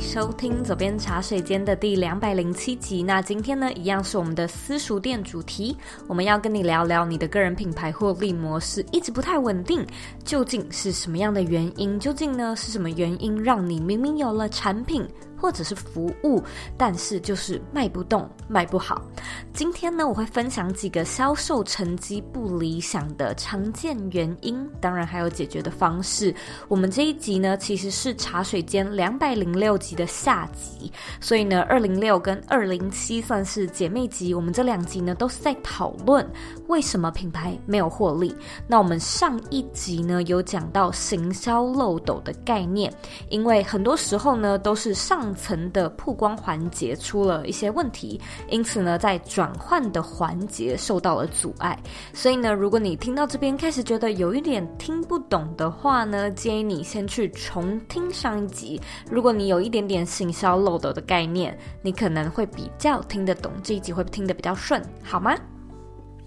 收听左边茶水间的第两百零七集。那今天呢，一样是我们的私塾店主题。我们要跟你聊聊你的个人品牌获利模式一直不太稳定，究竟是什么样的原因？究竟呢是什么原因让你明明有了产品，或者是服务，但是就是卖不动、卖不好。今天呢，我会分享几个销售成绩不理想的常见原因，当然还有解决的方式。我们这一集呢，其实是茶水间两百零六集的下集，所以呢，二零六跟二零七算是姐妹集。我们这两集呢，都是在讨论为什么品牌没有获利。那我们上一集呢，有讲到行销漏斗的概念，因为很多时候呢，都是上上层的曝光环节出了一些问题，因此呢，在转换的环节受到了阻碍。所以呢，如果你听到这边开始觉得有一点听不懂的话呢，建议你先去重听上一集。如果你有一点点行销漏斗的概念，你可能会比较听得懂，这一集会听得比较顺，好吗？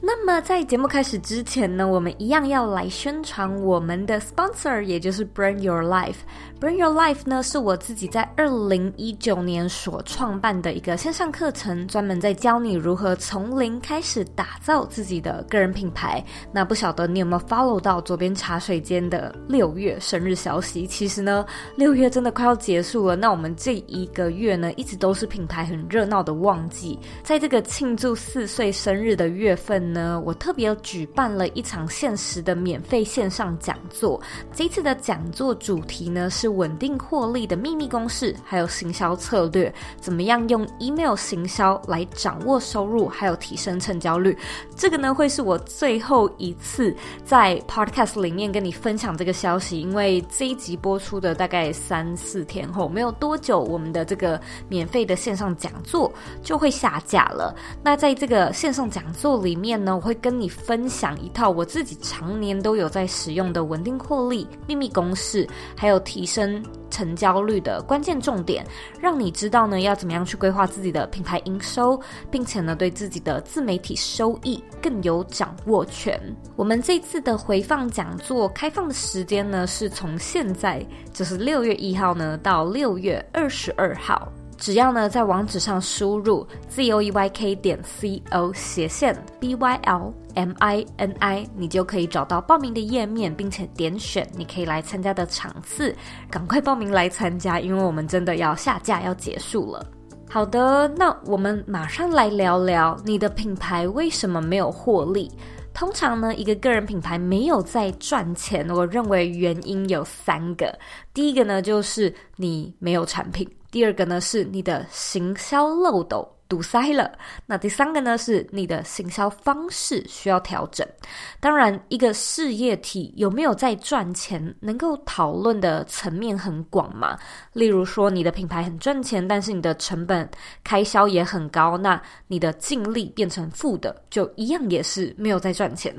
那么在节目开始之前呢，我们一样要来宣传我们的 sponsor，也就是 Brand Your Life。Bring Your Life 呢，是我自己在二零一九年所创办的一个线上课程，专门在教你如何从零开始打造自己的个人品牌。那不晓得你有没有 follow 到左边茶水间的六月生日消息？其实呢，六月真的快要结束了。那我们这一个月呢，一直都是品牌很热闹的旺季。在这个庆祝四岁生日的月份呢，我特别举办了一场限时的免费线上讲座。这次的讲座主题呢，是稳定获利的秘密公式，还有行销策略，怎么样用 email 行销来掌握收入，还有提升成交率。这个呢，会是我最后一次在 podcast 里面跟你分享这个消息，因为这一集播出的大概三四天后，没有多久，我们的这个免费的线上讲座就会下架了。那在这个线上讲座里面呢，我会跟你分享一套我自己常年都有在使用的稳定获利秘密公式，还有提升跟成交率的关键重点，让你知道呢要怎么样去规划自己的品牌营收，并且呢对自己的自媒体收益更有掌握权。我们这次的回放讲座开放的时间呢是从现在就是六月一号呢到六月二十二号。只要呢，在网址上输入 z o e y k 点 c o 斜线 b y l m i n i，你就可以找到报名的页面，并且点选你可以来参加的场次，赶快报名来参加，因为我们真的要下架要结束了。好的，那我们马上来聊聊你的品牌为什么没有获利。通常呢，一个个人品牌没有在赚钱，我认为原因有三个。第一个呢，就是你没有产品。第二个呢，是你的行销漏斗堵塞了，那第三个呢，是你的行销方式需要调整。当然，一个事业体有没有在赚钱，能够讨论的层面很广嘛。例如说，你的品牌很赚钱，但是你的成本开销也很高，那你的净利变成负的，就一样也是没有在赚钱。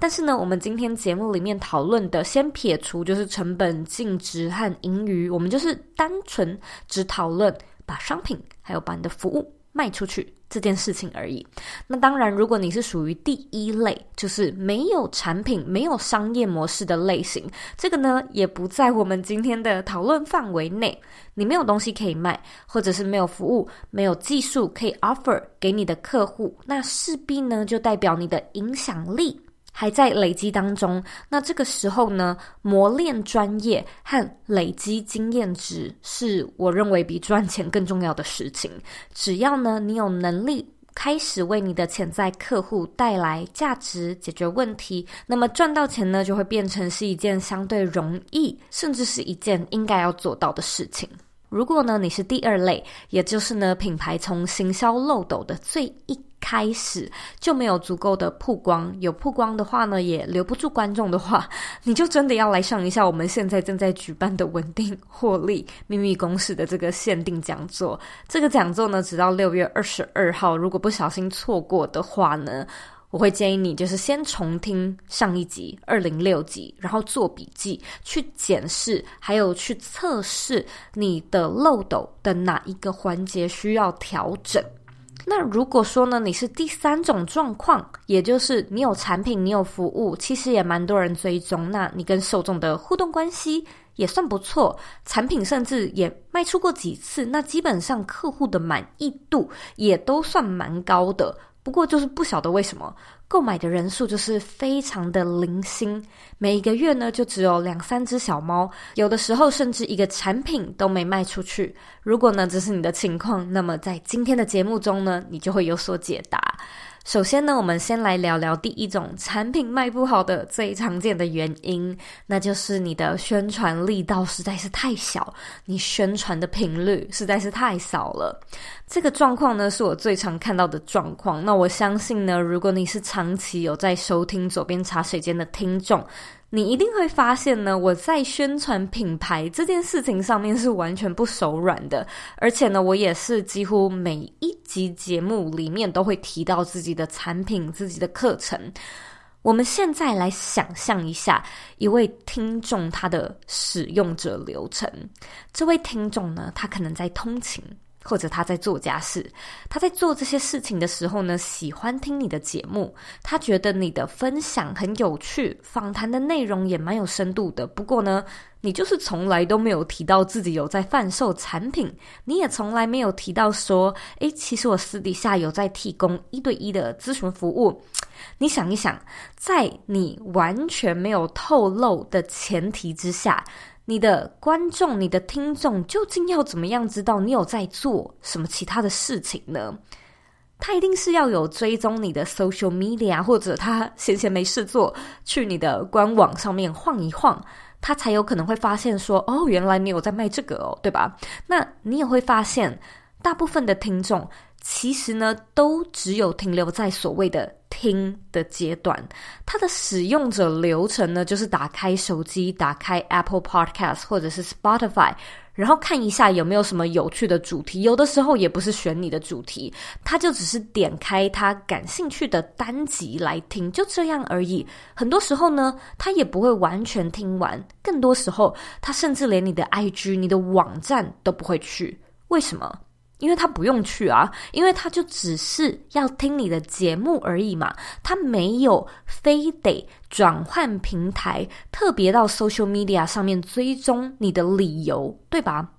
但是呢，我们今天节目里面讨论的，先撇除就是成本净值和盈余，我们就是单纯只讨论把商品还有把你的服务卖出去这件事情而已。那当然，如果你是属于第一类，就是没有产品、没有商业模式的类型，这个呢也不在我们今天的讨论范围内。你没有东西可以卖，或者是没有服务、没有技术可以 offer 给你的客户，那势必呢就代表你的影响力。还在累积当中，那这个时候呢，磨练专业和累积经验值是我认为比赚钱更重要的事情。只要呢，你有能力开始为你的潜在客户带来价值、解决问题，那么赚到钱呢，就会变成是一件相对容易，甚至是一件应该要做到的事情。如果呢，你是第二类，也就是呢，品牌从行销漏斗的最一开始就没有足够的曝光，有曝光的话呢，也留不住观众的话，你就真的要来上一下我们现在正在举办的稳定获利秘密公式的这个限定讲座。这个讲座呢，直到六月二十二号，如果不小心错过的话呢，我会建议你就是先重听上一集二零六集，然后做笔记，去检视，还有去测试你的漏斗的哪一个环节需要调整。那如果说呢，你是第三种状况，也就是你有产品，你有服务，其实也蛮多人追踪，那你跟受众的互动关系也算不错，产品甚至也卖出过几次，那基本上客户的满意度也都算蛮高的。不过就是不晓得为什么购买的人数就是非常的零星，每一个月呢就只有两三只小猫，有的时候甚至一个产品都没卖出去。如果呢这是你的情况，那么在今天的节目中呢，你就会有所解答。首先呢，我们先来聊聊第一种产品卖不好的最常见的原因，那就是你的宣传力道实在是太小，你宣传的频率实在是太少了。这个状况呢，是我最常看到的状况。那我相信呢，如果你是长期有在收听左边茶水间的听众，你一定会发现呢，我在宣传品牌这件事情上面是完全不手软的，而且呢，我也是几乎每一集节目里面都会提到自己的产品、自己的课程。我们现在来想象一下一位听众他的使用者流程，这位听众呢，他可能在通勤。或者他在做家事，他在做这些事情的时候呢，喜欢听你的节目，他觉得你的分享很有趣，访谈的内容也蛮有深度的。不过呢，你就是从来都没有提到自己有在贩售产品，你也从来没有提到说，诶，其实我私底下有在提供一对一的咨询服务。你想一想，在你完全没有透露的前提之下。你的观众、你的听众究竟要怎么样知道你有在做什么其他的事情呢？他一定是要有追踪你的 social media，或者他闲闲没事做，去你的官网上面晃一晃，他才有可能会发现说：“哦，原来你有在卖这个哦，对吧？”那你也会发现，大部分的听众。其实呢，都只有停留在所谓的听的阶段。它的使用者流程呢，就是打开手机，打开 Apple Podcast 或者是 Spotify，然后看一下有没有什么有趣的主题。有的时候也不是选你的主题，他就只是点开他感兴趣的单集来听，就这样而已。很多时候呢，他也不会完全听完。更多时候，他甚至连你的 IG、你的网站都不会去。为什么？因为他不用去啊，因为他就只是要听你的节目而已嘛，他没有非得转换平台，特别到 social media 上面追踪你的理由，对吧？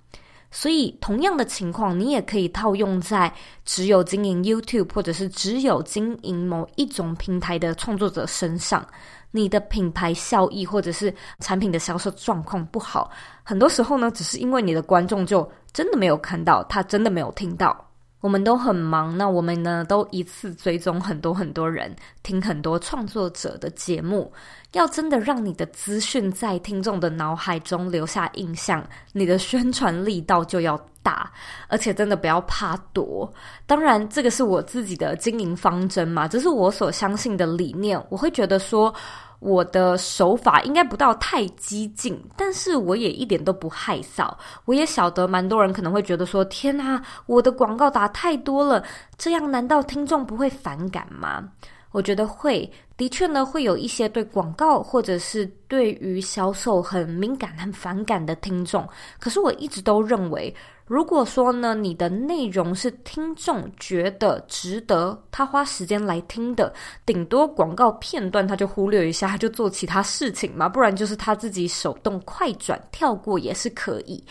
所以同样的情况，你也可以套用在只有经营 YouTube 或者是只有经营某一种平台的创作者身上。你的品牌效益或者是产品的销售状况不好，很多时候呢，只是因为你的观众就真的没有看到，他真的没有听到。我们都很忙，那我们呢都一次追踪很多很多人，听很多创作者的节目。要真的让你的资讯在听众的脑海中留下印象，你的宣传力道就要大，而且真的不要怕多。当然，这个是我自己的经营方针嘛，这是我所相信的理念。我会觉得说，我的手法应该不到太激进，但是我也一点都不害臊。我也晓得蛮多人可能会觉得说，天啊，我的广告打太多了，这样难道听众不会反感吗？我觉得会，的确呢，会有一些对广告或者是对于销售很敏感、很反感的听众。可是我一直都认为，如果说呢，你的内容是听众觉得值得他花时间来听的，顶多广告片段他就忽略一下，他就做其他事情嘛，不然就是他自己手动快转跳过也是可以。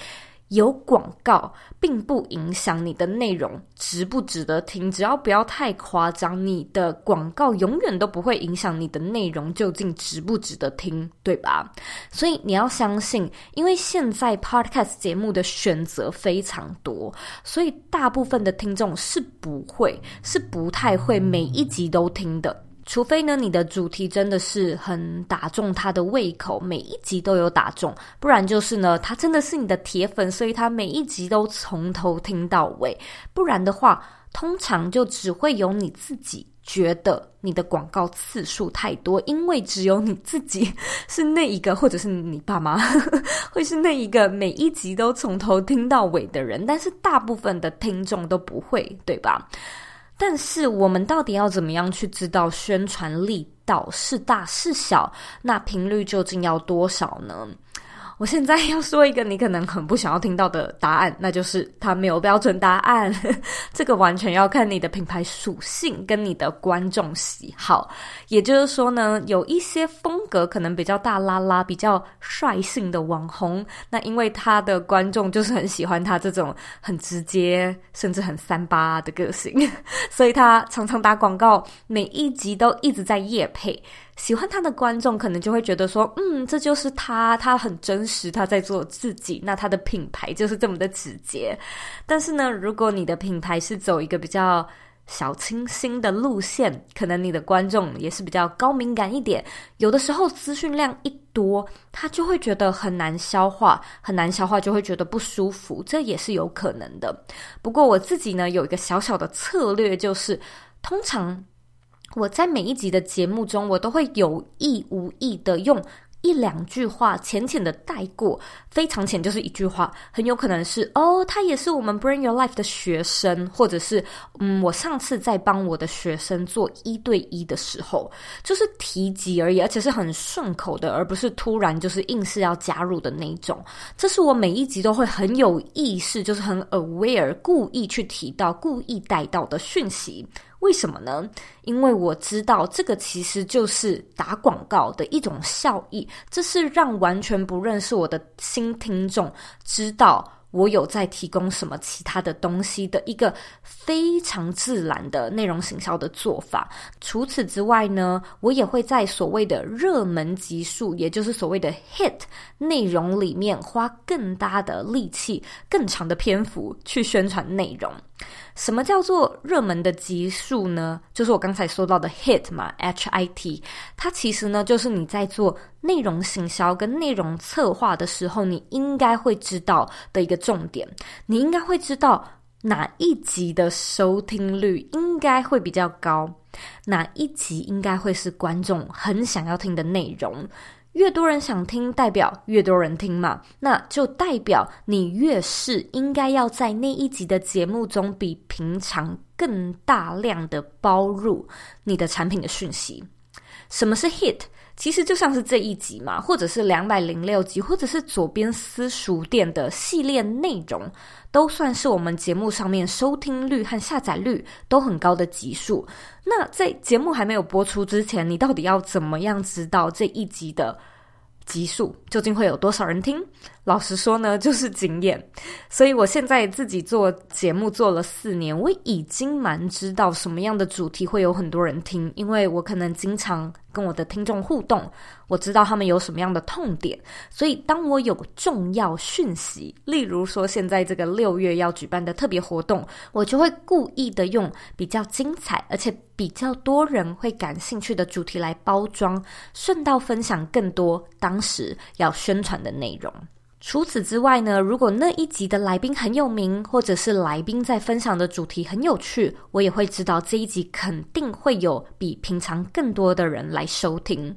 有广告并不影响你的内容值不值得听，只要不要太夸张，你的广告永远都不会影响你的内容究竟值不值得听，对吧？所以你要相信，因为现在 Podcast 节目的选择非常多，所以大部分的听众是不会，是不太会每一集都听的。除非呢，你的主题真的是很打中他的胃口，每一集都有打中，不然就是呢，他真的是你的铁粉，所以他每一集都从头听到尾。不然的话，通常就只会有你自己觉得你的广告次数太多，因为只有你自己是那一个，或者是你爸妈 会是那一个每一集都从头听到尾的人，但是大部分的听众都不会，对吧？但是我们到底要怎么样去知道宣传力道是大是小？那频率究竟要多少呢？我现在要说一个你可能很不想要听到的答案，那就是它没有标准答案。这个完全要看你的品牌属性跟你的观众喜好。也就是说呢，有一些风格可能比较大拉拉、比较率性的网红，那因为他的观众就是很喜欢他这种很直接甚至很三八的个性，所以他常常打广告，每一集都一直在夜配。喜欢他的观众可能就会觉得说，嗯，这就是他，他很真，他在做自己，那他的品牌就是这么的直接。但是呢，如果你的品牌是走一个比较小清新的路线，可能你的观众也是比较高敏感一点，有的时候资讯量一多，他就会觉得很难消化，很难消化就会觉得不舒服，这也是有可能的。不过我自己呢，有一个小小的策略，就是通常。我在每一集的节目中，我都会有意无意的用一两句话浅浅的带过，非常浅，就是一句话，很有可能是哦，他也是我们 Bring Your Life 的学生，或者是嗯，我上次在帮我的学生做一对一的时候，就是提及而已，而且是很顺口的，而不是突然就是硬是要加入的那一种。这是我每一集都会很有意识，就是很 aware，故意去提到、故意带到的讯息。为什么呢？因为我知道这个其实就是打广告的一种效益，这是让完全不认识我的新听众知道我有在提供什么其他的东西的一个非常自然的内容行销的做法。除此之外呢，我也会在所谓的热门级数，也就是所谓的 hit 内容里面花更大的力气、更长的篇幅去宣传内容。什么叫做热门的集数呢？就是我刚才说到的 hit 嘛，H-I-T，它其实呢就是你在做内容行销跟内容策划的时候，你应该会知道的一个重点。你应该会知道哪一集的收听率应该会比较高，哪一集应该会是观众很想要听的内容。越多人想听，代表越多人听嘛，那就代表你越是应该要在那一集的节目中，比平常更大量的包入你的产品的讯息。什么是 hit？其实就像是这一集嘛，或者是两百零六集，或者是左边私塾店的系列内容，都算是我们节目上面收听率和下载率都很高的集数。那在节目还没有播出之前，你到底要怎么样知道这一集的集数究竟会有多少人听？老实说呢，就是经验。所以我现在自己做节目做了四年，我已经蛮知道什么样的主题会有很多人听，因为我可能经常跟我的听众互动，我知道他们有什么样的痛点。所以当我有重要讯息，例如说现在这个六月要举办的特别活动，我就会故意的用比较精彩而且比较多人会感兴趣的主题来包装，顺道分享更多当时要宣传的内容。除此之外呢，如果那一集的来宾很有名，或者是来宾在分享的主题很有趣，我也会知道这一集肯定会有比平常更多的人来收听。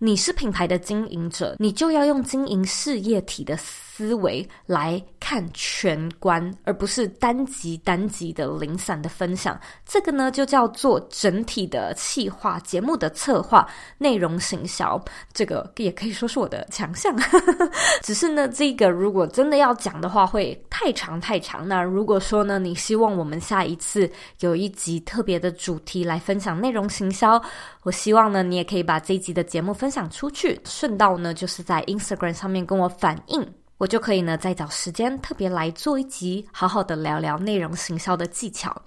你是品牌的经营者，你就要用经营事业体的思维来看全观，而不是单集单集的零散的分享。这个呢，就叫做整体的企划、节目的策划、内容行销。这个也可以说是我的强项。只是呢，这个如果真的要讲的话，会太长太长。那如果说呢，你希望我们下一次有一集特别的主题来分享内容行销，我希望呢，你也可以把这一集的节目分分享出去，顺道呢，就是在 Instagram 上面跟我反映。我就可以呢，再找时间特别来做一集，好好的聊聊内容行销的技巧。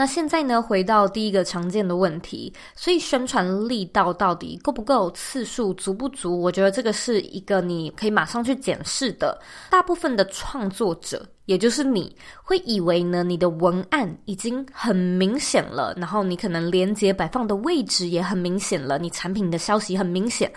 那现在呢，回到第一个常见的问题，所以宣传力道到底够不够，次数足不足？我觉得这个是一个你可以马上去检视的。大部分的创作者，也就是你会以为呢，你的文案已经很明显了，然后你可能连接摆放的位置也很明显了，你产品的消息很明显。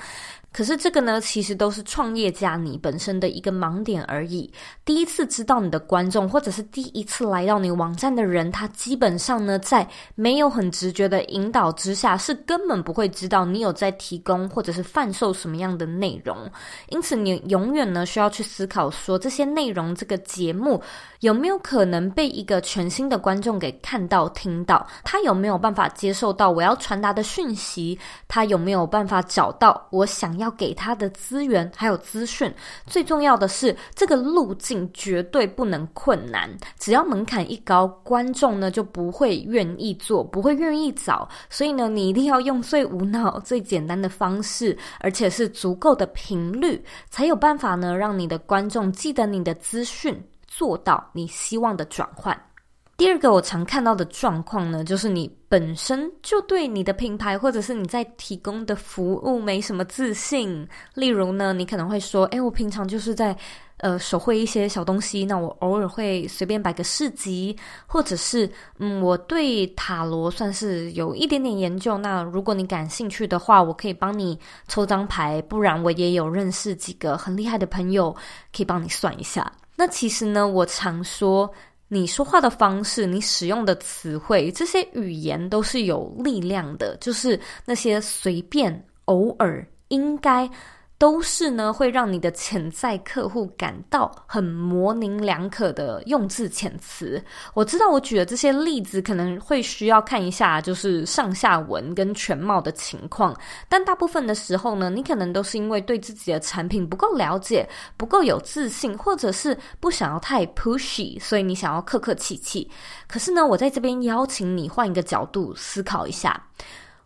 可是这个呢，其实都是创业家你本身的一个盲点而已。第一次知道你的观众，或者是第一次来到你网站的人，他基本上呢，在没有很直觉的引导之下，是根本不会知道你有在提供或者是贩售什么样的内容。因此，你永远呢需要去思考说，这些内容这个节目有没有可能被一个全新的观众给看到、听到？他有没有办法接受到我要传达的讯息？他有没有办法找到我想要要给他的资源还有资讯，最重要的是这个路径绝对不能困难。只要门槛一高，观众呢就不会愿意做，不会愿意找。所以呢，你一定要用最无脑、最简单的方式，而且是足够的频率，才有办法呢让你的观众记得你的资讯，做到你希望的转换。第二个我常看到的状况呢，就是你本身就对你的品牌或者是你在提供的服务没什么自信。例如呢，你可能会说：“诶，我平常就是在呃手绘一些小东西，那我偶尔会随便摆个市集，或者是嗯，我对塔罗算是有一点点研究。那如果你感兴趣的话，我可以帮你抽张牌，不然我也有认识几个很厉害的朋友，可以帮你算一下。那其实呢，我常说。”你说话的方式，你使用的词汇，这些语言都是有力量的，就是那些随便、偶尔、应该。都是呢，会让你的潜在客户感到很模棱两可的用字遣词。我知道我举的这些例子可能会需要看一下，就是上下文跟全貌的情况。但大部分的时候呢，你可能都是因为对自己的产品不够了解，不够有自信，或者是不想要太 pushy，所以你想要客客气气。可是呢，我在这边邀请你换一个角度思考一下。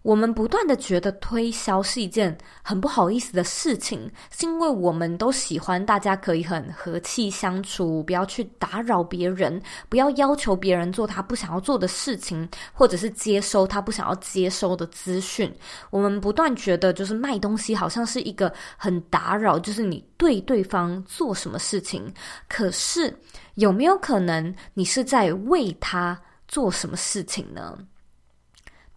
我们不断的觉得推销是一件很不好意思的事情，是因为我们都喜欢大家可以很和气相处，不要去打扰别人，不要要求别人做他不想要做的事情，或者是接收他不想要接收的资讯。我们不断觉得，就是卖东西好像是一个很打扰，就是你对对方做什么事情。可是有没有可能你是在为他做什么事情呢？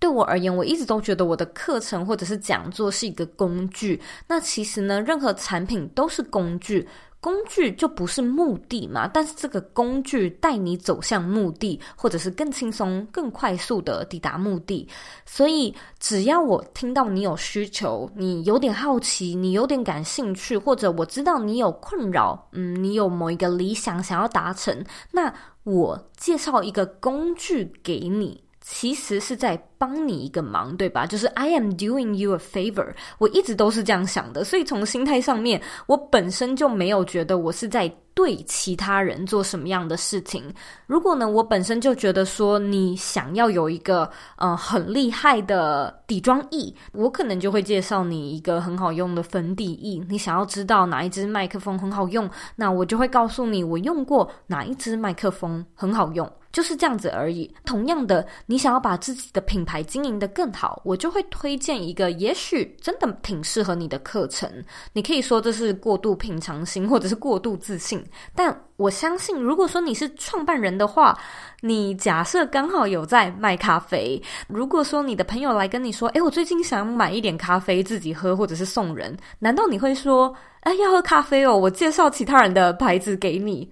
对我而言，我一直都觉得我的课程或者是讲座是一个工具。那其实呢，任何产品都是工具，工具就不是目的嘛。但是这个工具带你走向目的，或者是更轻松、更快速的抵达目的。所以，只要我听到你有需求，你有点好奇，你有点感兴趣，或者我知道你有困扰，嗯，你有某一个理想想要达成，那我介绍一个工具给你。其实是在帮你一个忙，对吧？就是 I am doing you a favor。我一直都是这样想的，所以从心态上面，我本身就没有觉得我是在对其他人做什么样的事情。如果呢，我本身就觉得说你想要有一个呃很厉害的底妆液，我可能就会介绍你一个很好用的粉底液。你想要知道哪一支麦克风很好用，那我就会告诉你我用过哪一支麦克风很好用。就是这样子而已。同样的，你想要把自己的品牌经营得更好，我就会推荐一个也许真的挺适合你的课程。你可以说这是过度平常心，或者是过度自信。但我相信，如果说你是创办人的话，你假设刚好有在卖咖啡，如果说你的朋友来跟你说：“诶，我最近想买一点咖啡自己喝，或者是送人。”难道你会说：“诶，要喝咖啡哦，我介绍其他人的牌子给你。”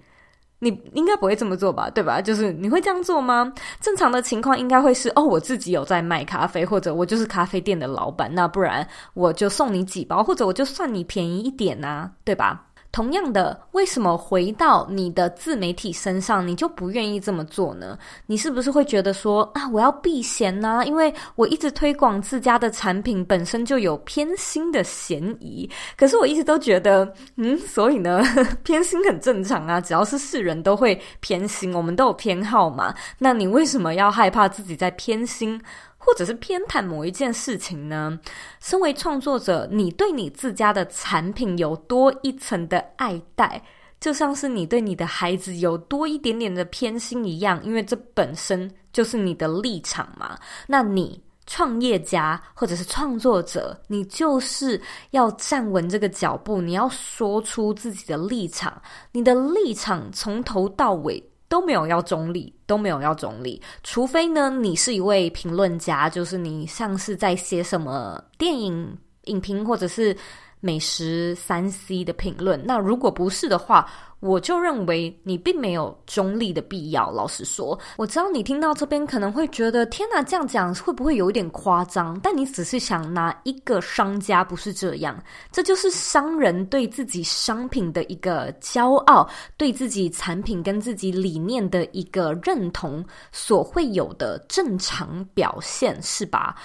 你应该不会这么做吧，对吧？就是你会这样做吗？正常的情况应该会是哦，我自己有在卖咖啡，或者我就是咖啡店的老板，那不然我就送你几包，或者我就算你便宜一点呐，对吧？同样的，为什么回到你的自媒体身上，你就不愿意这么做呢？你是不是会觉得说啊，我要避嫌呢？因为我一直推广自家的产品，本身就有偏心的嫌疑。可是我一直都觉得，嗯，所以呢，偏心很正常啊，只要是世人都会偏心，我们都有偏好嘛。那你为什么要害怕自己在偏心？或者是偏袒某一件事情呢？身为创作者，你对你自家的产品有多一层的爱戴，就像是你对你的孩子有多一点点的偏心一样，因为这本身就是你的立场嘛。那你创业家或者是创作者，你就是要站稳这个脚步，你要说出自己的立场。你的立场从头到尾都没有要中立，都没有要中立，除非呢，你是一位评论家，就是你像是在写什么电影影评或者是。美食三 C 的评论，那如果不是的话，我就认为你并没有中立的必要。老实说，我知道你听到这边可能会觉得，天哪，这样讲会不会有一点夸张？但你只是想拿一个商家不是这样，这就是商人对自己商品的一个骄傲，对自己产品跟自己理念的一个认同所会有的正常表现，是吧？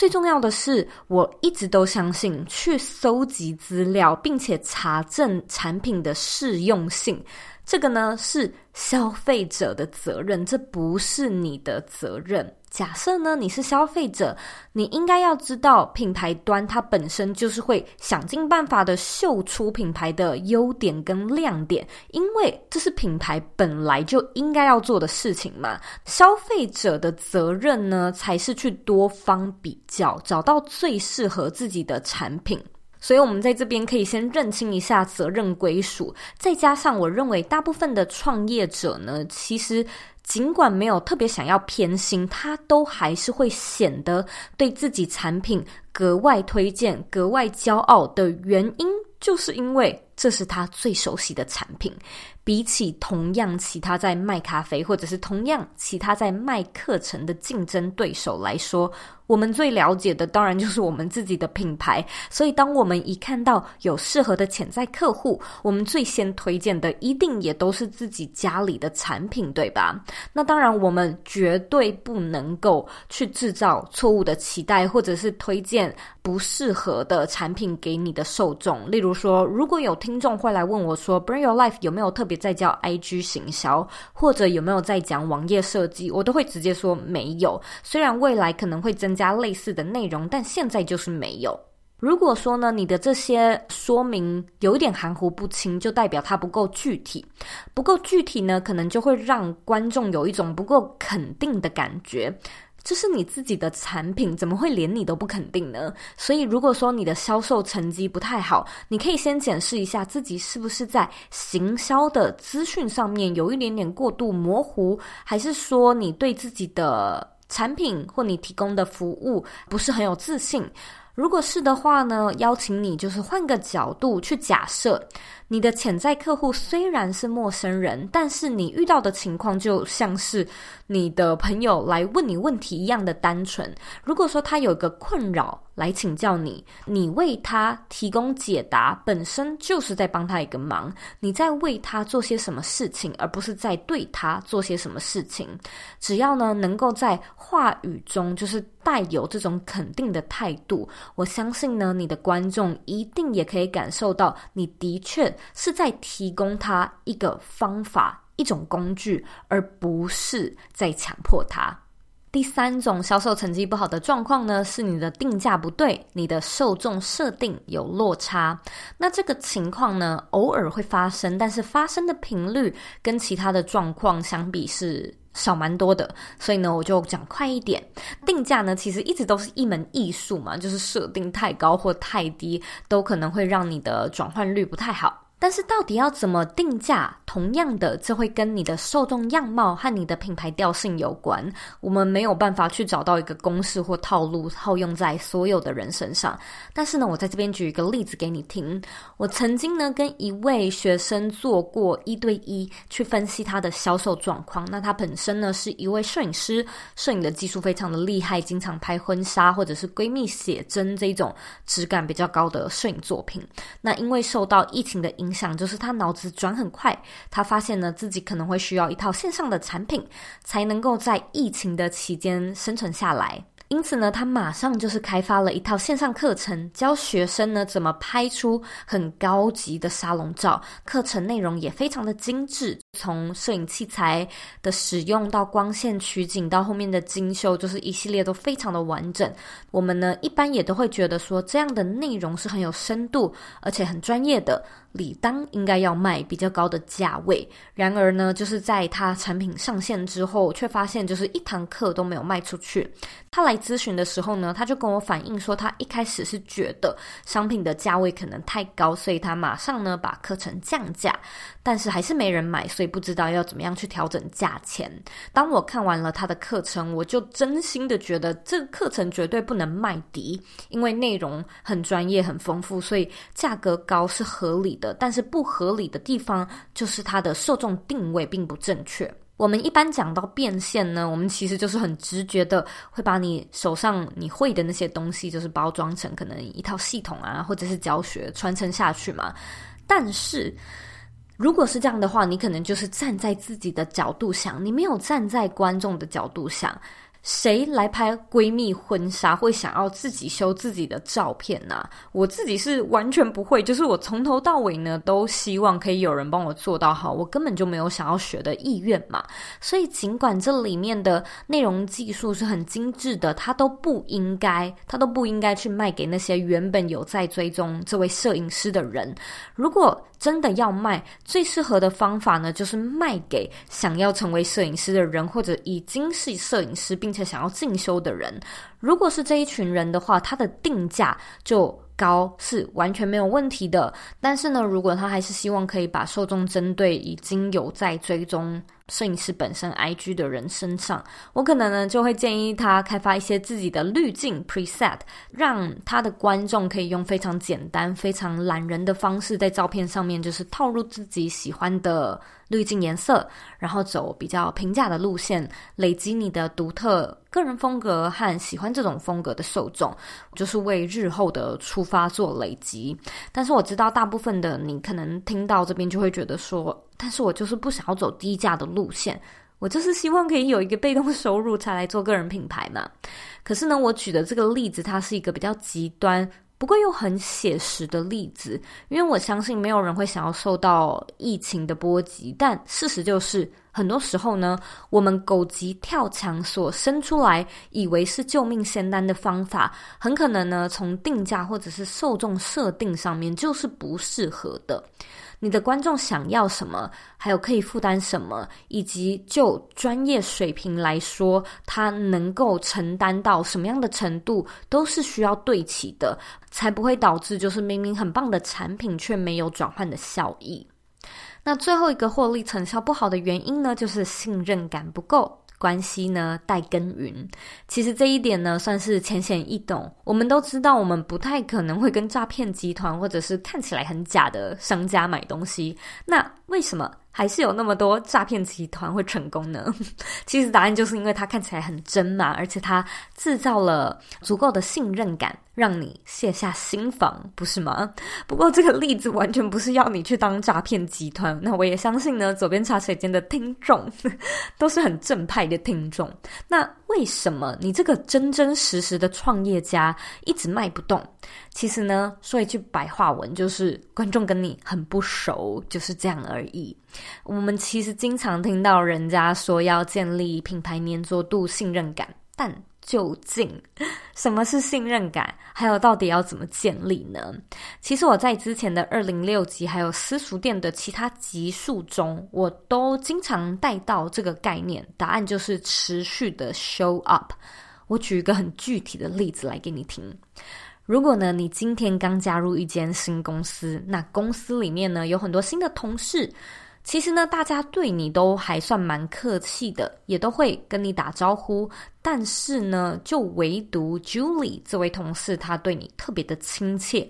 最重要的是，我一直都相信去搜集资料，并且查证产品的适用性。这个呢，是消费者的责任，这不是你的责任。假设呢，你是消费者，你应该要知道，品牌端它本身就是会想尽办法的秀出品牌的优点跟亮点，因为这是品牌本来就应该要做的事情嘛。消费者的责任呢，才是去多方比较，找到最适合自己的产品。所以，我们在这边可以先认清一下责任归属，再加上我认为大部分的创业者呢，其实。尽管没有特别想要偏心，他都还是会显得对自己产品格外推荐、格外骄傲的原因，就是因为这是他最熟悉的产品。比起同样其他在卖咖啡，或者是同样其他在卖课程的竞争对手来说，我们最了解的当然就是我们自己的品牌。所以，当我们一看到有适合的潜在客户，我们最先推荐的一定也都是自己家里的产品，对吧？那当然，我们绝对不能够去制造错误的期待，或者是推荐不适合的产品给你的受众。例如说，如果有听众会来问我说，Bring Your Life 有没有特别在教 IG 行销，或者有没有在讲网页设计，我都会直接说没有。虽然未来可能会增加类似的内容，但现在就是没有。如果说呢，你的这些说明有一点含糊不清，就代表它不够具体。不够具体呢，可能就会让观众有一种不够肯定的感觉。这是你自己的产品，怎么会连你都不肯定呢？所以，如果说你的销售成绩不太好，你可以先检视一下自己是不是在行销的资讯上面有一点点过度模糊，还是说你对自己的产品或你提供的服务不是很有自信？如果是的话呢，邀请你就是换个角度去假设。你的潜在客户虽然是陌生人，但是你遇到的情况就像是你的朋友来问你问题一样的单纯。如果说他有个困扰来请教你，你为他提供解答，本身就是在帮他一个忙。你在为他做些什么事情，而不是在对他做些什么事情。只要呢，能够在话语中就是带有这种肯定的态度，我相信呢，你的观众一定也可以感受到你的确。是在提供他一个方法、一种工具，而不是在强迫他。第三种销售成绩不好的状况呢，是你的定价不对，你的受众设定有落差。那这个情况呢，偶尔会发生，但是发生的频率跟其他的状况相比是少蛮多的。所以呢，我就讲快一点。定价呢，其实一直都是一门艺术嘛，就是设定太高或太低，都可能会让你的转换率不太好。但是到底要怎么定价？同样的，这会跟你的受众样貌和你的品牌调性有关。我们没有办法去找到一个公式或套路套用在所有的人身上。但是呢，我在这边举一个例子给你听。我曾经呢跟一位学生做过一对一去分析他的销售状况。那他本身呢是一位摄影师，摄影的技术非常的厉害，经常拍婚纱或者是闺蜜写真这种质感比较高的摄影作品。那因为受到疫情的影响，就是他脑子转很快，他发现呢自己可能会需要一套线上的产品，才能够在疫情的期间生存下来。因此呢，他马上就是开发了一套线上课程，教学生呢怎么拍出很高级的沙龙照。课程内容也非常的精致，从摄影器材的使用到光线取景，到后面的精修，就是一系列都非常的完整。我们呢一般也都会觉得说，这样的内容是很有深度，而且很专业的。理当应该要卖比较高的价位，然而呢，就是在他产品上线之后，却发现就是一堂课都没有卖出去。他来咨询的时候呢，他就跟我反映说，他一开始是觉得商品的价位可能太高，所以他马上呢把课程降价，但是还是没人买，所以不知道要怎么样去调整价钱。当我看完了他的课程，我就真心的觉得这个课程绝对不能卖低，因为内容很专业、很丰富，所以价格高是合理的。但是不合理的地方就是它的受众定位并不正确。我们一般讲到变现呢，我们其实就是很直觉的会把你手上你会的那些东西，就是包装成可能一套系统啊，或者是教学传承下去嘛。但是如果是这样的话，你可能就是站在自己的角度想，你没有站在观众的角度想。谁来拍闺蜜婚纱会想要自己修自己的照片呢？我自己是完全不会，就是我从头到尾呢都希望可以有人帮我做到好，我根本就没有想要学的意愿嘛。所以尽管这里面的内容技术是很精致的，它都不应该，它都不应该去卖给那些原本有在追踪这位摄影师的人。如果真的要卖，最适合的方法呢，就是卖给想要成为摄影师的人，或者已经是摄影师并且想要进修的人。如果是这一群人的话，他的定价就高，是完全没有问题的。但是呢，如果他还是希望可以把受众针对已经有在追踪摄影师本身 IG 的人身上，我可能呢就会建议他开发一些自己的滤镜 preset，让他的观众可以用非常简单、非常懒人的方式，在照片上面就是套入自己喜欢的滤镜颜色，然后走比较平价的路线，累积你的独特个人风格和喜欢这种风格的受众，就是为日后的出发做累积。但是我知道大部分的你可能听到这边就会觉得说，但是我就是不想要走低价的路线，我就是希望可以有一个被动收入才来做个人品牌嘛。可是呢，我举的这个例子，它是一个比较极端，不过又很写实的例子，因为我相信没有人会想要受到疫情的波及，但事实就是，很多时候呢，我们狗急跳墙所生出来，以为是救命仙丹的方法，很可能呢，从定价或者是受众设定上面就是不适合的。你的观众想要什么，还有可以负担什么，以及就专业水平来说，他能够承担到什么样的程度，都是需要对齐的，才不会导致就是明明很棒的产品却没有转换的效益。那最后一个获利成效不好的原因呢，就是信任感不够。关系呢，待耕耘。其实这一点呢，算是浅显易懂。我们都知道，我们不太可能会跟诈骗集团或者是看起来很假的商家买东西。那为什么？还是有那么多诈骗集团会成功呢？其实答案就是因为它看起来很真嘛，而且它制造了足够的信任感，让你卸下心防，不是吗？不过这个例子完全不是要你去当诈骗集团。那我也相信呢，左边茶水间的听众 都是很正派的听众。那为什么你这个真真实实的创业家一直卖不动？其实呢，说一句白话文，就是观众跟你很不熟，就是这样而已。我们其实经常听到人家说要建立品牌粘着度、信任感，但究竟 什么是信任感？还有到底要怎么建立呢？其实我在之前的二零六集，还有私塾店的其他集数中，我都经常带到这个概念。答案就是持续的 show up。我举一个很具体的例子来给你听。如果呢，你今天刚加入一间新公司，那公司里面呢，有很多新的同事，其实呢，大家对你都还算蛮客气的，也都会跟你打招呼。但是呢，就唯独 Julie 这位同事，她对你特别的亲切。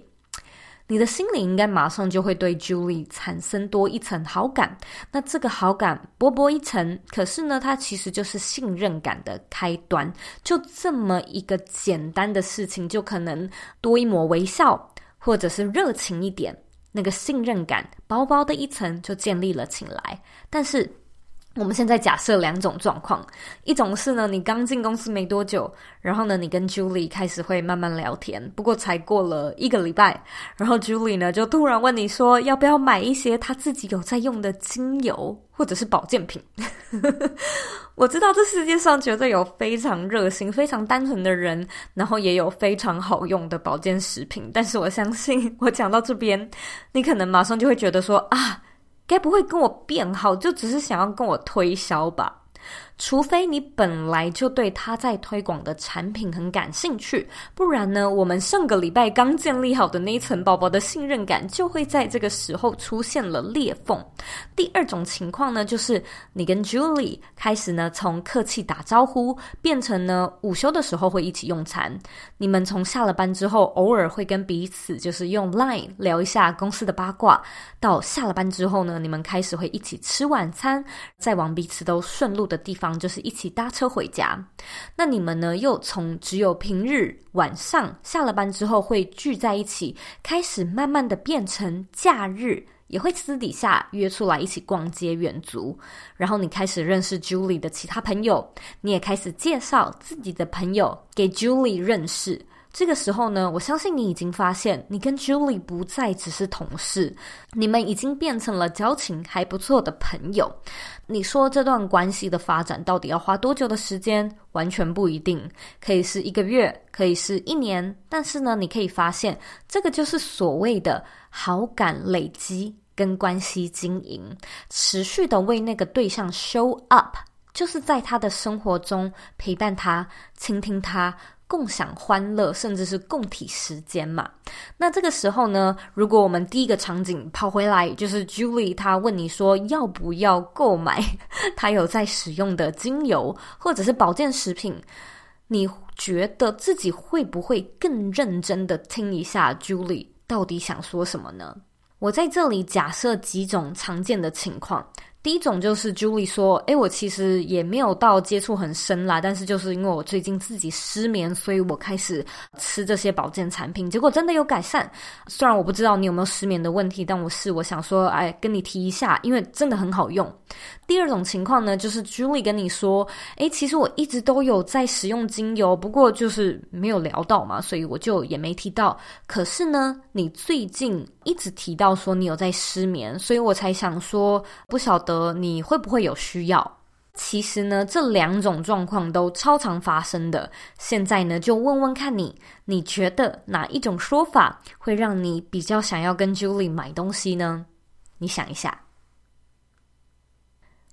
你的心里应该马上就会对 Julie 产生多一层好感，那这个好感薄薄一层，可是呢，它其实就是信任感的开端。就这么一个简单的事情，就可能多一抹微笑，或者是热情一点，那个信任感薄薄的一层就建立了起来。但是我们现在假设两种状况，一种是呢，你刚进公司没多久，然后呢，你跟 Julie 开始会慢慢聊天，不过才过了一个礼拜，然后 Julie 呢就突然问你说，要不要买一些他自己有在用的精油或者是保健品？我知道这世界上绝对有非常热心、非常单纯的人，然后也有非常好用的保健食品，但是我相信，我讲到这边，你可能马上就会觉得说啊。该不会跟我变好，就只是想要跟我推销吧？除非你本来就对他在推广的产品很感兴趣，不然呢，我们上个礼拜刚建立好的那一层薄薄的信任感，就会在这个时候出现了裂缝。第二种情况呢，就是你跟 Julie 开始呢，从客气打招呼，变成呢，午休的时候会一起用餐。你们从下了班之后，偶尔会跟彼此就是用 Line 聊一下公司的八卦，到下了班之后呢，你们开始会一起吃晚餐，再往彼此都顺路的地方。就是一起搭车回家，那你们呢？又从只有平日晚上下了班之后会聚在一起，开始慢慢的变成假日也会私底下约出来一起逛街远足。然后你开始认识 Julie 的其他朋友，你也开始介绍自己的朋友给 Julie 认识。这个时候呢，我相信你已经发现，你跟 Julie 不再只是同事，你们已经变成了交情还不错的朋友。你说这段关系的发展到底要花多久的时间？完全不一定，可以是一个月，可以是一年。但是呢，你可以发现，这个就是所谓的好感累积跟关系经营，持续的为那个对象 show up，就是在他的生活中陪伴他，倾听他。共享欢乐，甚至是共体时间嘛。那这个时候呢，如果我们第一个场景跑回来，就是 Julie 她问你说要不要购买她有在使用的精油或者是保健食品，你觉得自己会不会更认真的听一下 Julie 到底想说什么呢？我在这里假设几种常见的情况。第一种就是 Julie 说：“诶，我其实也没有到接触很深啦，但是就是因为我最近自己失眠，所以我开始吃这些保健产品，结果真的有改善。虽然我不知道你有没有失眠的问题，但我是我想说，哎，跟你提一下，因为真的很好用。第二种情况呢，就是 Julie 跟你说：诶，其实我一直都有在使用精油，不过就是没有聊到嘛，所以我就也没提到。可是呢，你最近一直提到说你有在失眠，所以我才想说，不晓得。”，你会不会有需要？其实呢，这两种状况都超常发生的。现在呢，就问问看你，你觉得哪一种说法会让你比较想要跟 Julie 买东西呢？你想一下，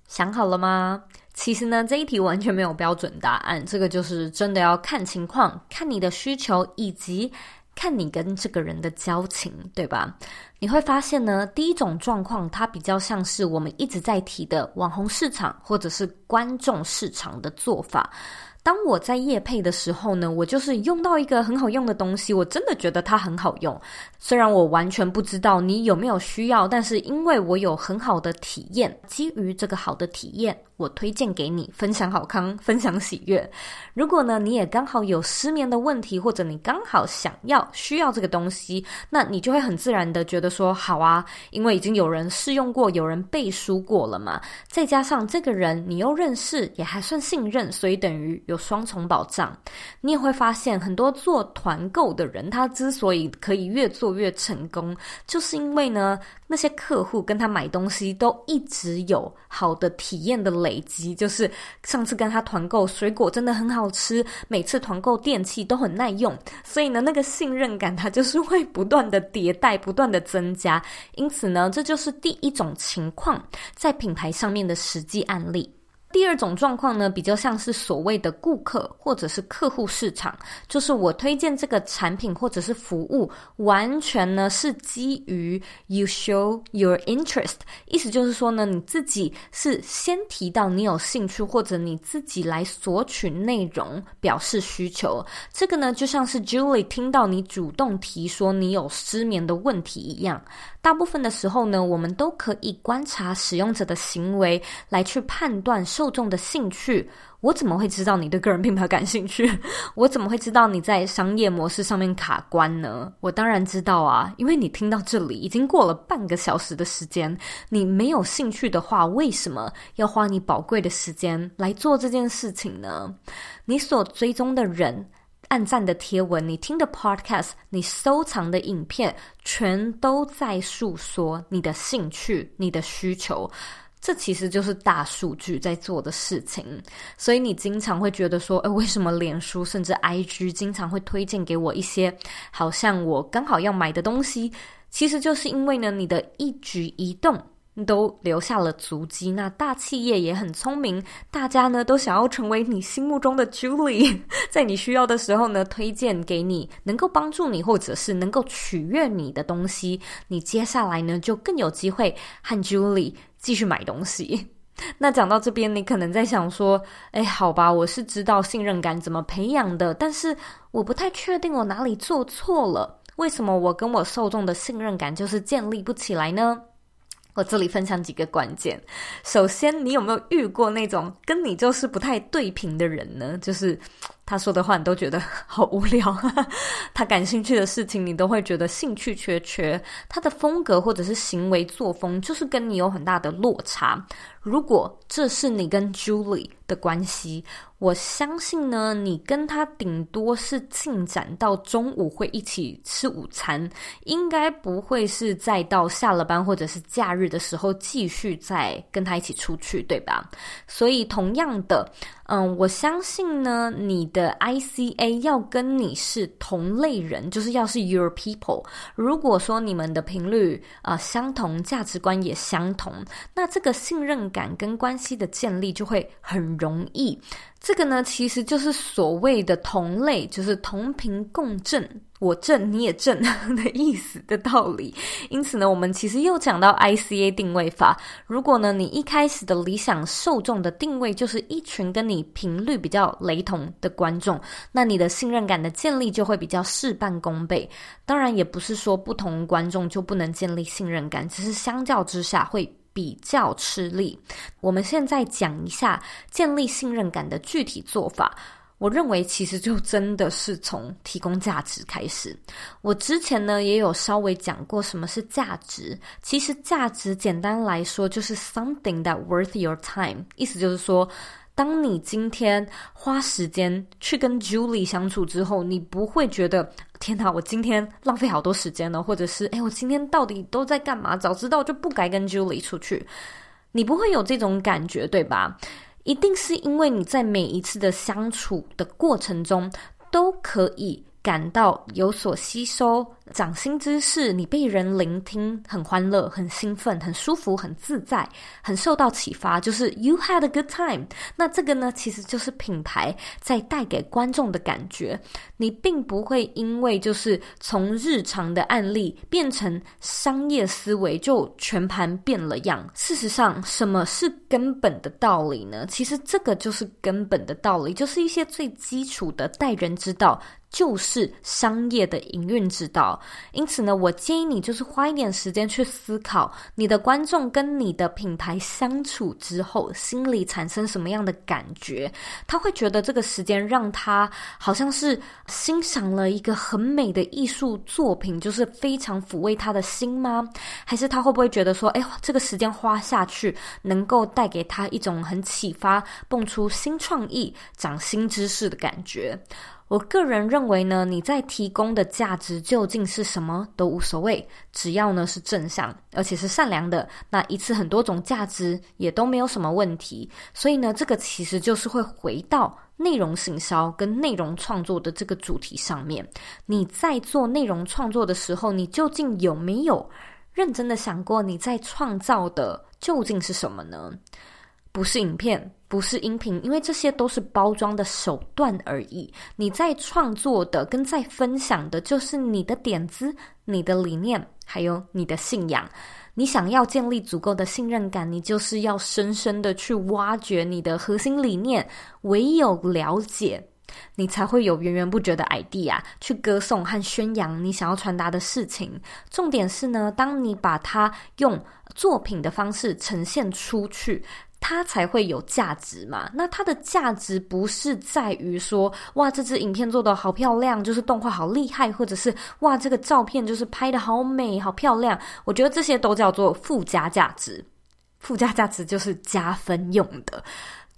想好了吗？其实呢，这一题完全没有标准答案，这个就是真的要看情况，看你的需求以及。看你跟这个人的交情，对吧？你会发现呢，第一种状况，它比较像是我们一直在提的网红市场或者是观众市场的做法。当我在夜配的时候呢，我就是用到一个很好用的东西，我真的觉得它很好用。虽然我完全不知道你有没有需要，但是因为我有很好的体验，基于这个好的体验，我推荐给你，分享好康，分享喜悦。如果呢，你也刚好有失眠的问题，或者你刚好想要需要这个东西，那你就会很自然的觉得说好啊，因为已经有人试用过，有人背书过了嘛。再加上这个人你又认识，也还算信任，所以等于有。双重保障，你也会发现很多做团购的人，他之所以可以越做越成功，就是因为呢，那些客户跟他买东西都一直有好的体验的累积。就是上次跟他团购水果真的很好吃，每次团购电器都很耐用，所以呢，那个信任感它就是会不断的迭代，不断的增加。因此呢，这就是第一种情况，在品牌上面的实际案例。第二种状况呢，比较像是所谓的顾客或者是客户市场，就是我推荐这个产品或者是服务，完全呢是基于 you show your interest，意思就是说呢，你自己是先提到你有兴趣，或者你自己来索取内容表示需求。这个呢，就像是 Julie 听到你主动提说你有失眠的问题一样。大部分的时候呢，我们都可以观察使用者的行为来去判断。受众的兴趣，我怎么会知道你对个人品牌感兴趣？我怎么会知道你在商业模式上面卡关呢？我当然知道啊，因为你听到这里已经过了半个小时的时间，你没有兴趣的话，为什么要花你宝贵的时间来做这件事情呢？你所追踪的人。按赞的贴文，你听的 podcast，你收藏的影片，全都在诉说你的兴趣、你的需求。这其实就是大数据在做的事情。所以你经常会觉得说，哎，为什么脸书甚至 IG 经常会推荐给我一些好像我刚好要买的东西？其实就是因为呢，你的一举一动。都留下了足迹。那大企业也很聪明，大家呢都想要成为你心目中的 Julie，在你需要的时候呢，推荐给你能够帮助你或者是能够取悦你的东西。你接下来呢就更有机会和 Julie 继续买东西。那讲到这边，你可能在想说：“哎，好吧，我是知道信任感怎么培养的，但是我不太确定我哪里做错了。为什么我跟我受众的信任感就是建立不起来呢？”我这里分享几个关键。首先，你有没有遇过那种跟你就是不太对频的人呢？就是。他说的话你都觉得好无聊，他感兴趣的事情你都会觉得兴趣缺缺，他的风格或者是行为作风就是跟你有很大的落差。如果这是你跟 Julie 的关系，我相信呢，你跟他顶多是进展到中午会一起吃午餐，应该不会是再到下了班或者是假日的时候继续再跟他一起出去，对吧？所以同样的。嗯，我相信呢，你的 ICA 要跟你是同类人，就是要是 your people。如果说你们的频率啊、相同，价值观也相同，那这个信任感跟关系的建立就会很容易。这个呢，其实就是所谓的同类，就是同频共振，我振你也振 的意思的道理。因此呢，我们其实又讲到 ICA 定位法。如果呢，你一开始的理想受众的定位就是一群跟你频率比较雷同的观众，那你的信任感的建立就会比较事半功倍。当然，也不是说不同观众就不能建立信任感，只是相较之下会。比较吃力。我们现在讲一下建立信任感的具体做法。我认为其实就真的是从提供价值开始。我之前呢也有稍微讲过什么是价值。其实价值简单来说就是 something that worth your time，意思就是说。当你今天花时间去跟 Julie 相处之后，你不会觉得天哪，我今天浪费好多时间了，或者是哎，我今天到底都在干嘛？早知道就不该跟 Julie 出去。你不会有这种感觉，对吧？一定是因为你在每一次的相处的过程中都可以。感到有所吸收，长新知识，你被人聆听，很欢乐，很兴奋，很舒服，很自在，很受到启发，就是 you had a good time。那这个呢，其实就是品牌在带给观众的感觉。你并不会因为就是从日常的案例变成商业思维就全盘变了样。事实上，什么是根本的道理呢？其实这个就是根本的道理，就是一些最基础的待人之道。就是商业的营运之道，因此呢，我建议你就是花一点时间去思考，你的观众跟你的品牌相处之后，心里产生什么样的感觉？他会觉得这个时间让他好像是欣赏了一个很美的艺术作品，就是非常抚慰他的心吗？还是他会不会觉得说，哎，这个时间花下去，能够带给他一种很启发、蹦出新创意、长新知识的感觉？我个人认为呢，你在提供的价值究竟是什么都无所谓，只要呢是正向，而且是善良的，那一次很多种价值也都没有什么问题。所以呢，这个其实就是会回到内容行销跟内容创作的这个主题上面。你在做内容创作的时候，你究竟有没有认真的想过你在创造的究竟是什么呢？不是影片，不是音频，因为这些都是包装的手段而已。你在创作的跟在分享的，就是你的点子、你的理念，还有你的信仰。你想要建立足够的信任感，你就是要深深的去挖掘你的核心理念。唯有了解，你才会有源源不绝的 idea 去歌颂和宣扬你想要传达的事情。重点是呢，当你把它用作品的方式呈现出去。它才会有价值嘛。那它的价值不是在于说，哇，这支影片做得好漂亮，就是动画好厉害，或者是哇，这个照片就是拍得好美、好漂亮。我觉得这些都叫做附加价值。附加价值就是加分用的。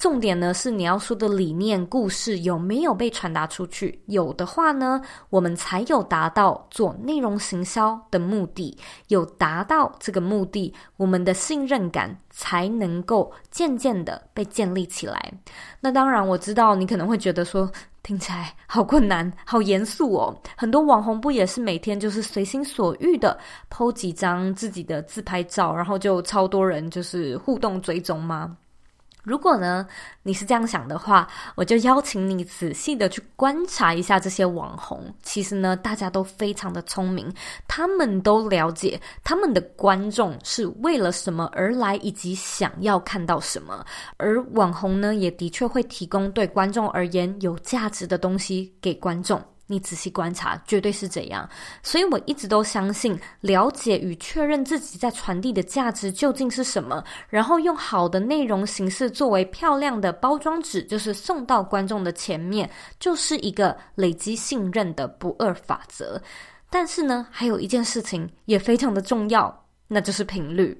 重点呢是你要说的理念、故事有没有被传达出去？有的话呢，我们才有达到做内容行销的目的。有达到这个目的，我们的信任感才能够渐渐的被建立起来。那当然，我知道你可能会觉得说，听起来好困难、好严肃哦。很多网红不也是每天就是随心所欲的 po 几张自己的自拍照，然后就超多人就是互动追踪吗？如果呢，你是这样想的话，我就邀请你仔细的去观察一下这些网红。其实呢，大家都非常的聪明，他们都了解他们的观众是为了什么而来，以及想要看到什么。而网红呢，也的确会提供对观众而言有价值的东西给观众。你仔细观察，绝对是这样。所以我一直都相信，了解与确认自己在传递的价值究竟是什么，然后用好的内容形式作为漂亮的包装纸，就是送到观众的前面，就是一个累积信任的不二法则。但是呢，还有一件事情也非常的重要，那就是频率。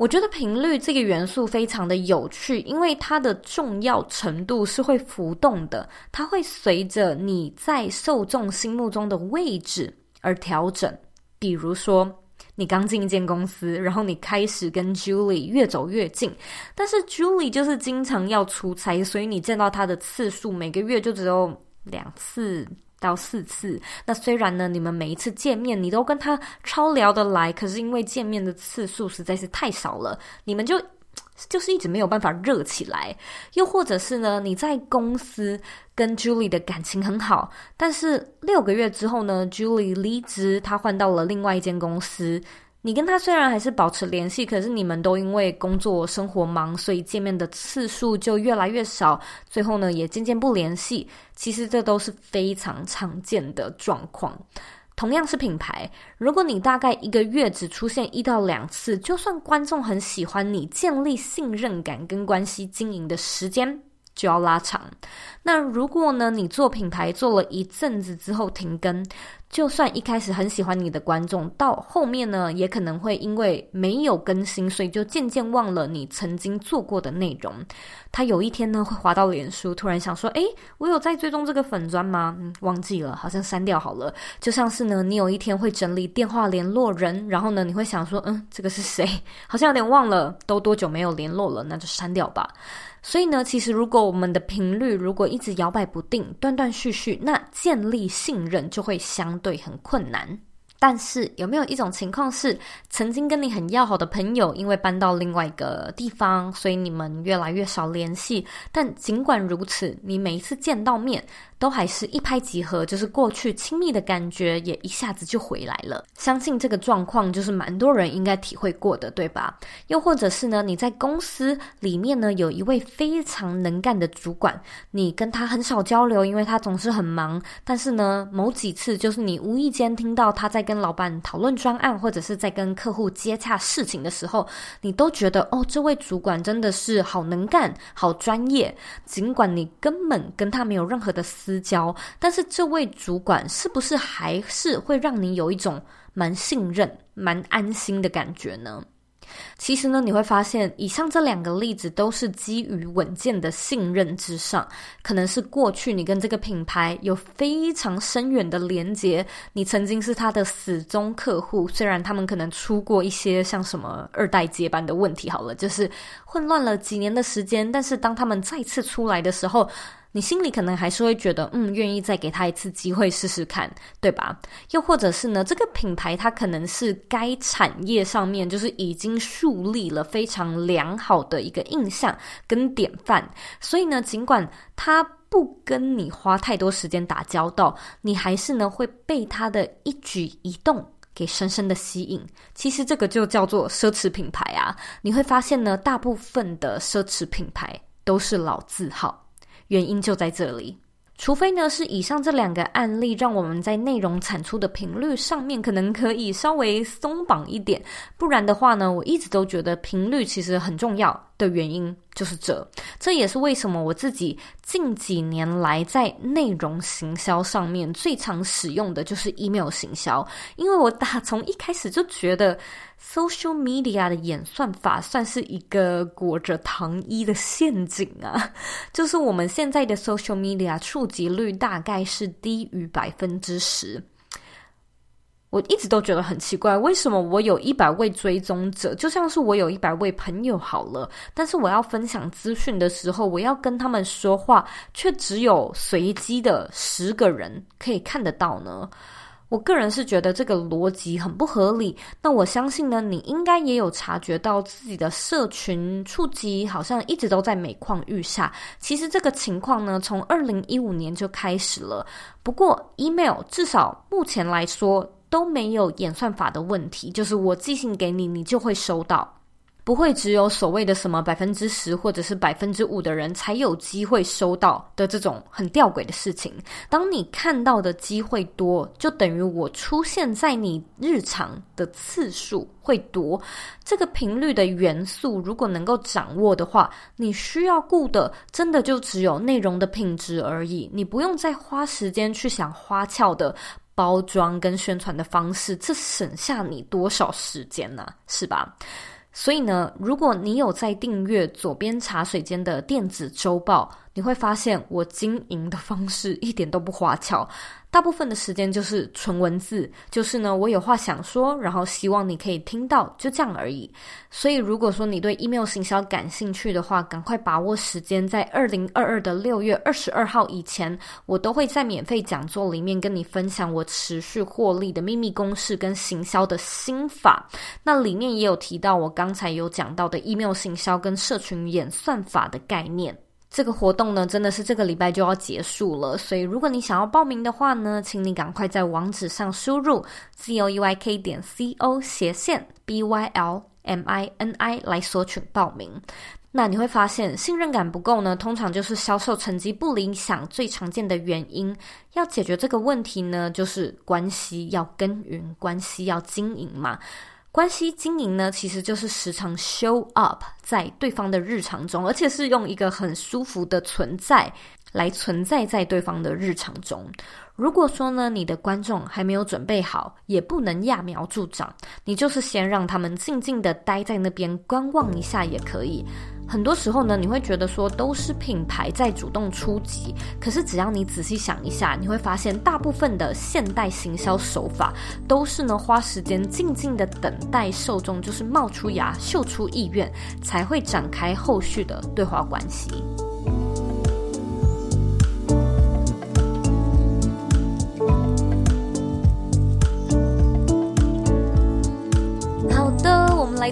我觉得频率这个元素非常的有趣，因为它的重要程度是会浮动的，它会随着你在受众心目中的位置而调整。比如说，你刚进一间公司，然后你开始跟 Julie 越走越近，但是 Julie 就是经常要出差，所以你见到她的次数每个月就只有两次。到四次，那虽然呢，你们每一次见面，你都跟他超聊得来，可是因为见面的次数实在是太少了，你们就就是一直没有办法热起来。又或者是呢，你在公司跟 Julie 的感情很好，但是六个月之后呢，Julie 离职，他换到了另外一间公司。你跟他虽然还是保持联系，可是你们都因为工作生活忙，所以见面的次数就越来越少，最后呢也渐渐不联系。其实这都是非常常见的状况。同样是品牌，如果你大概一个月只出现一到两次，就算观众很喜欢你，建立信任感跟关系经营的时间就要拉长。那如果呢，你做品牌做了一阵子之后停更。就算一开始很喜欢你的观众，到后面呢，也可能会因为没有更新，所以就渐渐忘了你曾经做过的内容。他有一天呢，会滑到脸书，突然想说：“诶，我有在追踪这个粉砖吗？”嗯，忘记了，好像删掉好了。就像是呢，你有一天会整理电话联络人，然后呢，你会想说：“嗯，这个是谁？好像有点忘了，都多久没有联络了？那就删掉吧。”所以呢，其实如果我们的频率如果一直摇摆不定、断断续续，那建立信任就会相对很困难。但是有没有一种情况是，曾经跟你很要好的朋友，因为搬到另外一个地方，所以你们越来越少联系？但尽管如此，你每一次见到面，都还是一拍即合，就是过去亲密的感觉也一下子就回来了。相信这个状况就是蛮多人应该体会过的，对吧？又或者是呢，你在公司里面呢，有一位非常能干的主管，你跟他很少交流，因为他总是很忙。但是呢，某几次就是你无意间听到他在跟老板讨论专案，或者是在跟客户接洽事情的时候，你都觉得哦，这位主管真的是好能干、好专业。尽管你根本跟他没有任何的私。交，但是这位主管是不是还是会让你有一种蛮信任、蛮安心的感觉呢？其实呢，你会发现，以上这两个例子都是基于稳健的信任之上。可能是过去你跟这个品牌有非常深远的连接，你曾经是他的死忠客户。虽然他们可能出过一些像什么二代接班的问题，好了，就是混乱了几年的时间，但是当他们再次出来的时候，你心里可能还是会觉得，嗯，愿意再给他一次机会试试看，对吧？又或者是呢，这个品牌它可能是该产业上面就是已经树立了非常良好的一个印象跟典范，所以呢，尽管他不跟你花太多时间打交道，你还是呢会被他的一举一动给深深的吸引。其实这个就叫做奢侈品牌啊！你会发现呢，大部分的奢侈品牌都是老字号。原因就在这里。除非呢是以上这两个案例让我们在内容产出的频率上面可能可以稍微松绑一点，不然的话呢，我一直都觉得频率其实很重要的原因就是这，这也是为什么我自己近几年来在内容行销上面最常使用的就是 email 行销，因为我打从一开始就觉得 social media 的演算法算是一个裹着糖衣的陷阱啊，就是我们现在的 social media 触及率大概是低于百分之十。我一直都觉得很奇怪，为什么我有一百位追踪者，就像是我有一百位朋友好了，但是我要分享资讯的时候，我要跟他们说话，却只有随机的十个人可以看得到呢？我个人是觉得这个逻辑很不合理。那我相信呢，你应该也有察觉到自己的社群触及好像一直都在每况愈下。其实这个情况呢，从二零一五年就开始了。不过 email 至少目前来说，都没有演算法的问题，就是我寄信给你，你就会收到，不会只有所谓的什么百分之十或者是百分之五的人才有机会收到的这种很吊诡的事情。当你看到的机会多，就等于我出现在你日常的次数会多。这个频率的元素如果能够掌握的话，你需要顾的真的就只有内容的品质而已，你不用再花时间去想花俏的。包装跟宣传的方式，这省下你多少时间呢？是吧？所以呢，如果你有在订阅左边茶水间的电子周报，你会发现我经营的方式一点都不花俏。大部分的时间就是纯文字，就是呢，我有话想说，然后希望你可以听到，就这样而已。所以，如果说你对 email 行销感兴趣的话，赶快把握时间，在二零二二的六月二十二号以前，我都会在免费讲座里面跟你分享我持续获利的秘密公式跟行销的心法。那里面也有提到我刚才有讲到的 email 行销跟社群演算法的概念。这个活动呢，真的是这个礼拜就要结束了，所以如果你想要报名的话呢，请你赶快在网址上输入 z o e y k 点 c o 斜线 b y l m i n i 来索取报名。那你会发现，信任感不够呢，通常就是销售成绩不理想最常见的原因。要解决这个问题呢，就是关系要耕耘，关系要经营嘛。关系经营呢，其实就是时常 show up 在对方的日常中，而且是用一个很舒服的存在来存在在对方的日常中。如果说呢，你的观众还没有准备好，也不能揠苗助长，你就是先让他们静静的待在那边观望一下也可以。很多时候呢，你会觉得说都是品牌在主动出击，可是只要你仔细想一下，你会发现大部分的现代行销手法都是呢花时间静静的等待受众就是冒出芽、秀出意愿，才会展开后续的对话关系。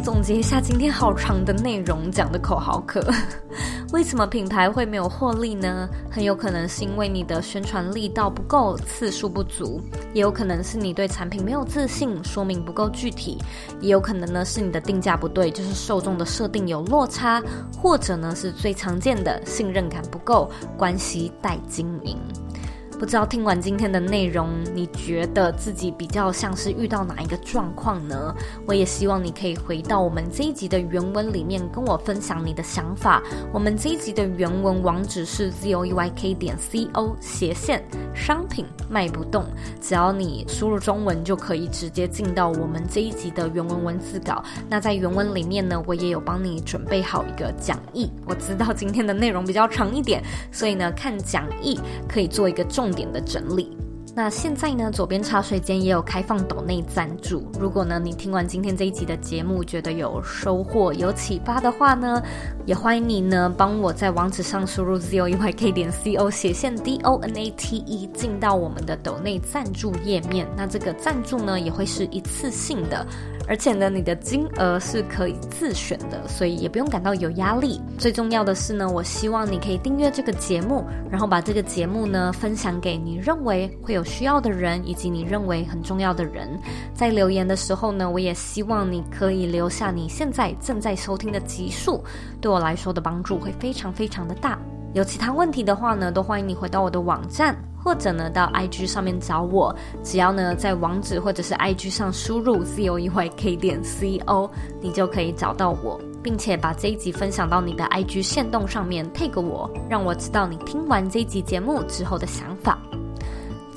总结一下今天好长的内容讲的口好渴，为什么品牌会没有获利呢？很有可能是因为你的宣传力道不够，次数不足，也有可能是你对产品没有自信，说明不够具体，也有可能呢是你的定价不对，就是受众的设定有落差，或者呢是最常见的信任感不够，关系待经营。不知道听完今天的内容，你觉得自己比较像是遇到哪一个状况呢？我也希望你可以回到我们这一集的原文里面跟我分享你的想法。我们这一集的原文网址是 z o e y k 点 c o 斜线商品卖不动，只要你输入中文就可以直接进到我们这一集的原文文字稿。那在原文里面呢，我也有帮你准备好一个讲义。我知道今天的内容比较长一点，所以呢，看讲义可以做一个重。重点的整理。那现在呢，左边茶水间也有开放抖内赞助。如果呢，你听完今天这一集的节目，觉得有收获、有启发的话呢，也欢迎你呢，帮我在网址上输入 z o e y k 点 c o 斜线 d o n a t e 进到我们的抖内赞助页面。那这个赞助呢，也会是一次性的。而且呢，你的金额是可以自选的，所以也不用感到有压力。最重要的是呢，我希望你可以订阅这个节目，然后把这个节目呢分享给你认为会有需要的人，以及你认为很重要的人。在留言的时候呢，我也希望你可以留下你现在正在收听的集数，对我来说的帮助会非常非常的大。有其他问题的话呢，都欢迎你回到我的网站，或者呢到 IG 上面找我。只要呢在网址或者是 IG 上输入 ZOEYK 点 CO，你就可以找到我，并且把这一集分享到你的 IG 线动上面，tag 我，让我知道你听完这一集节目之后的想法。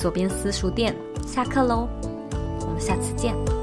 左边私塾店下课喽，我们下次见。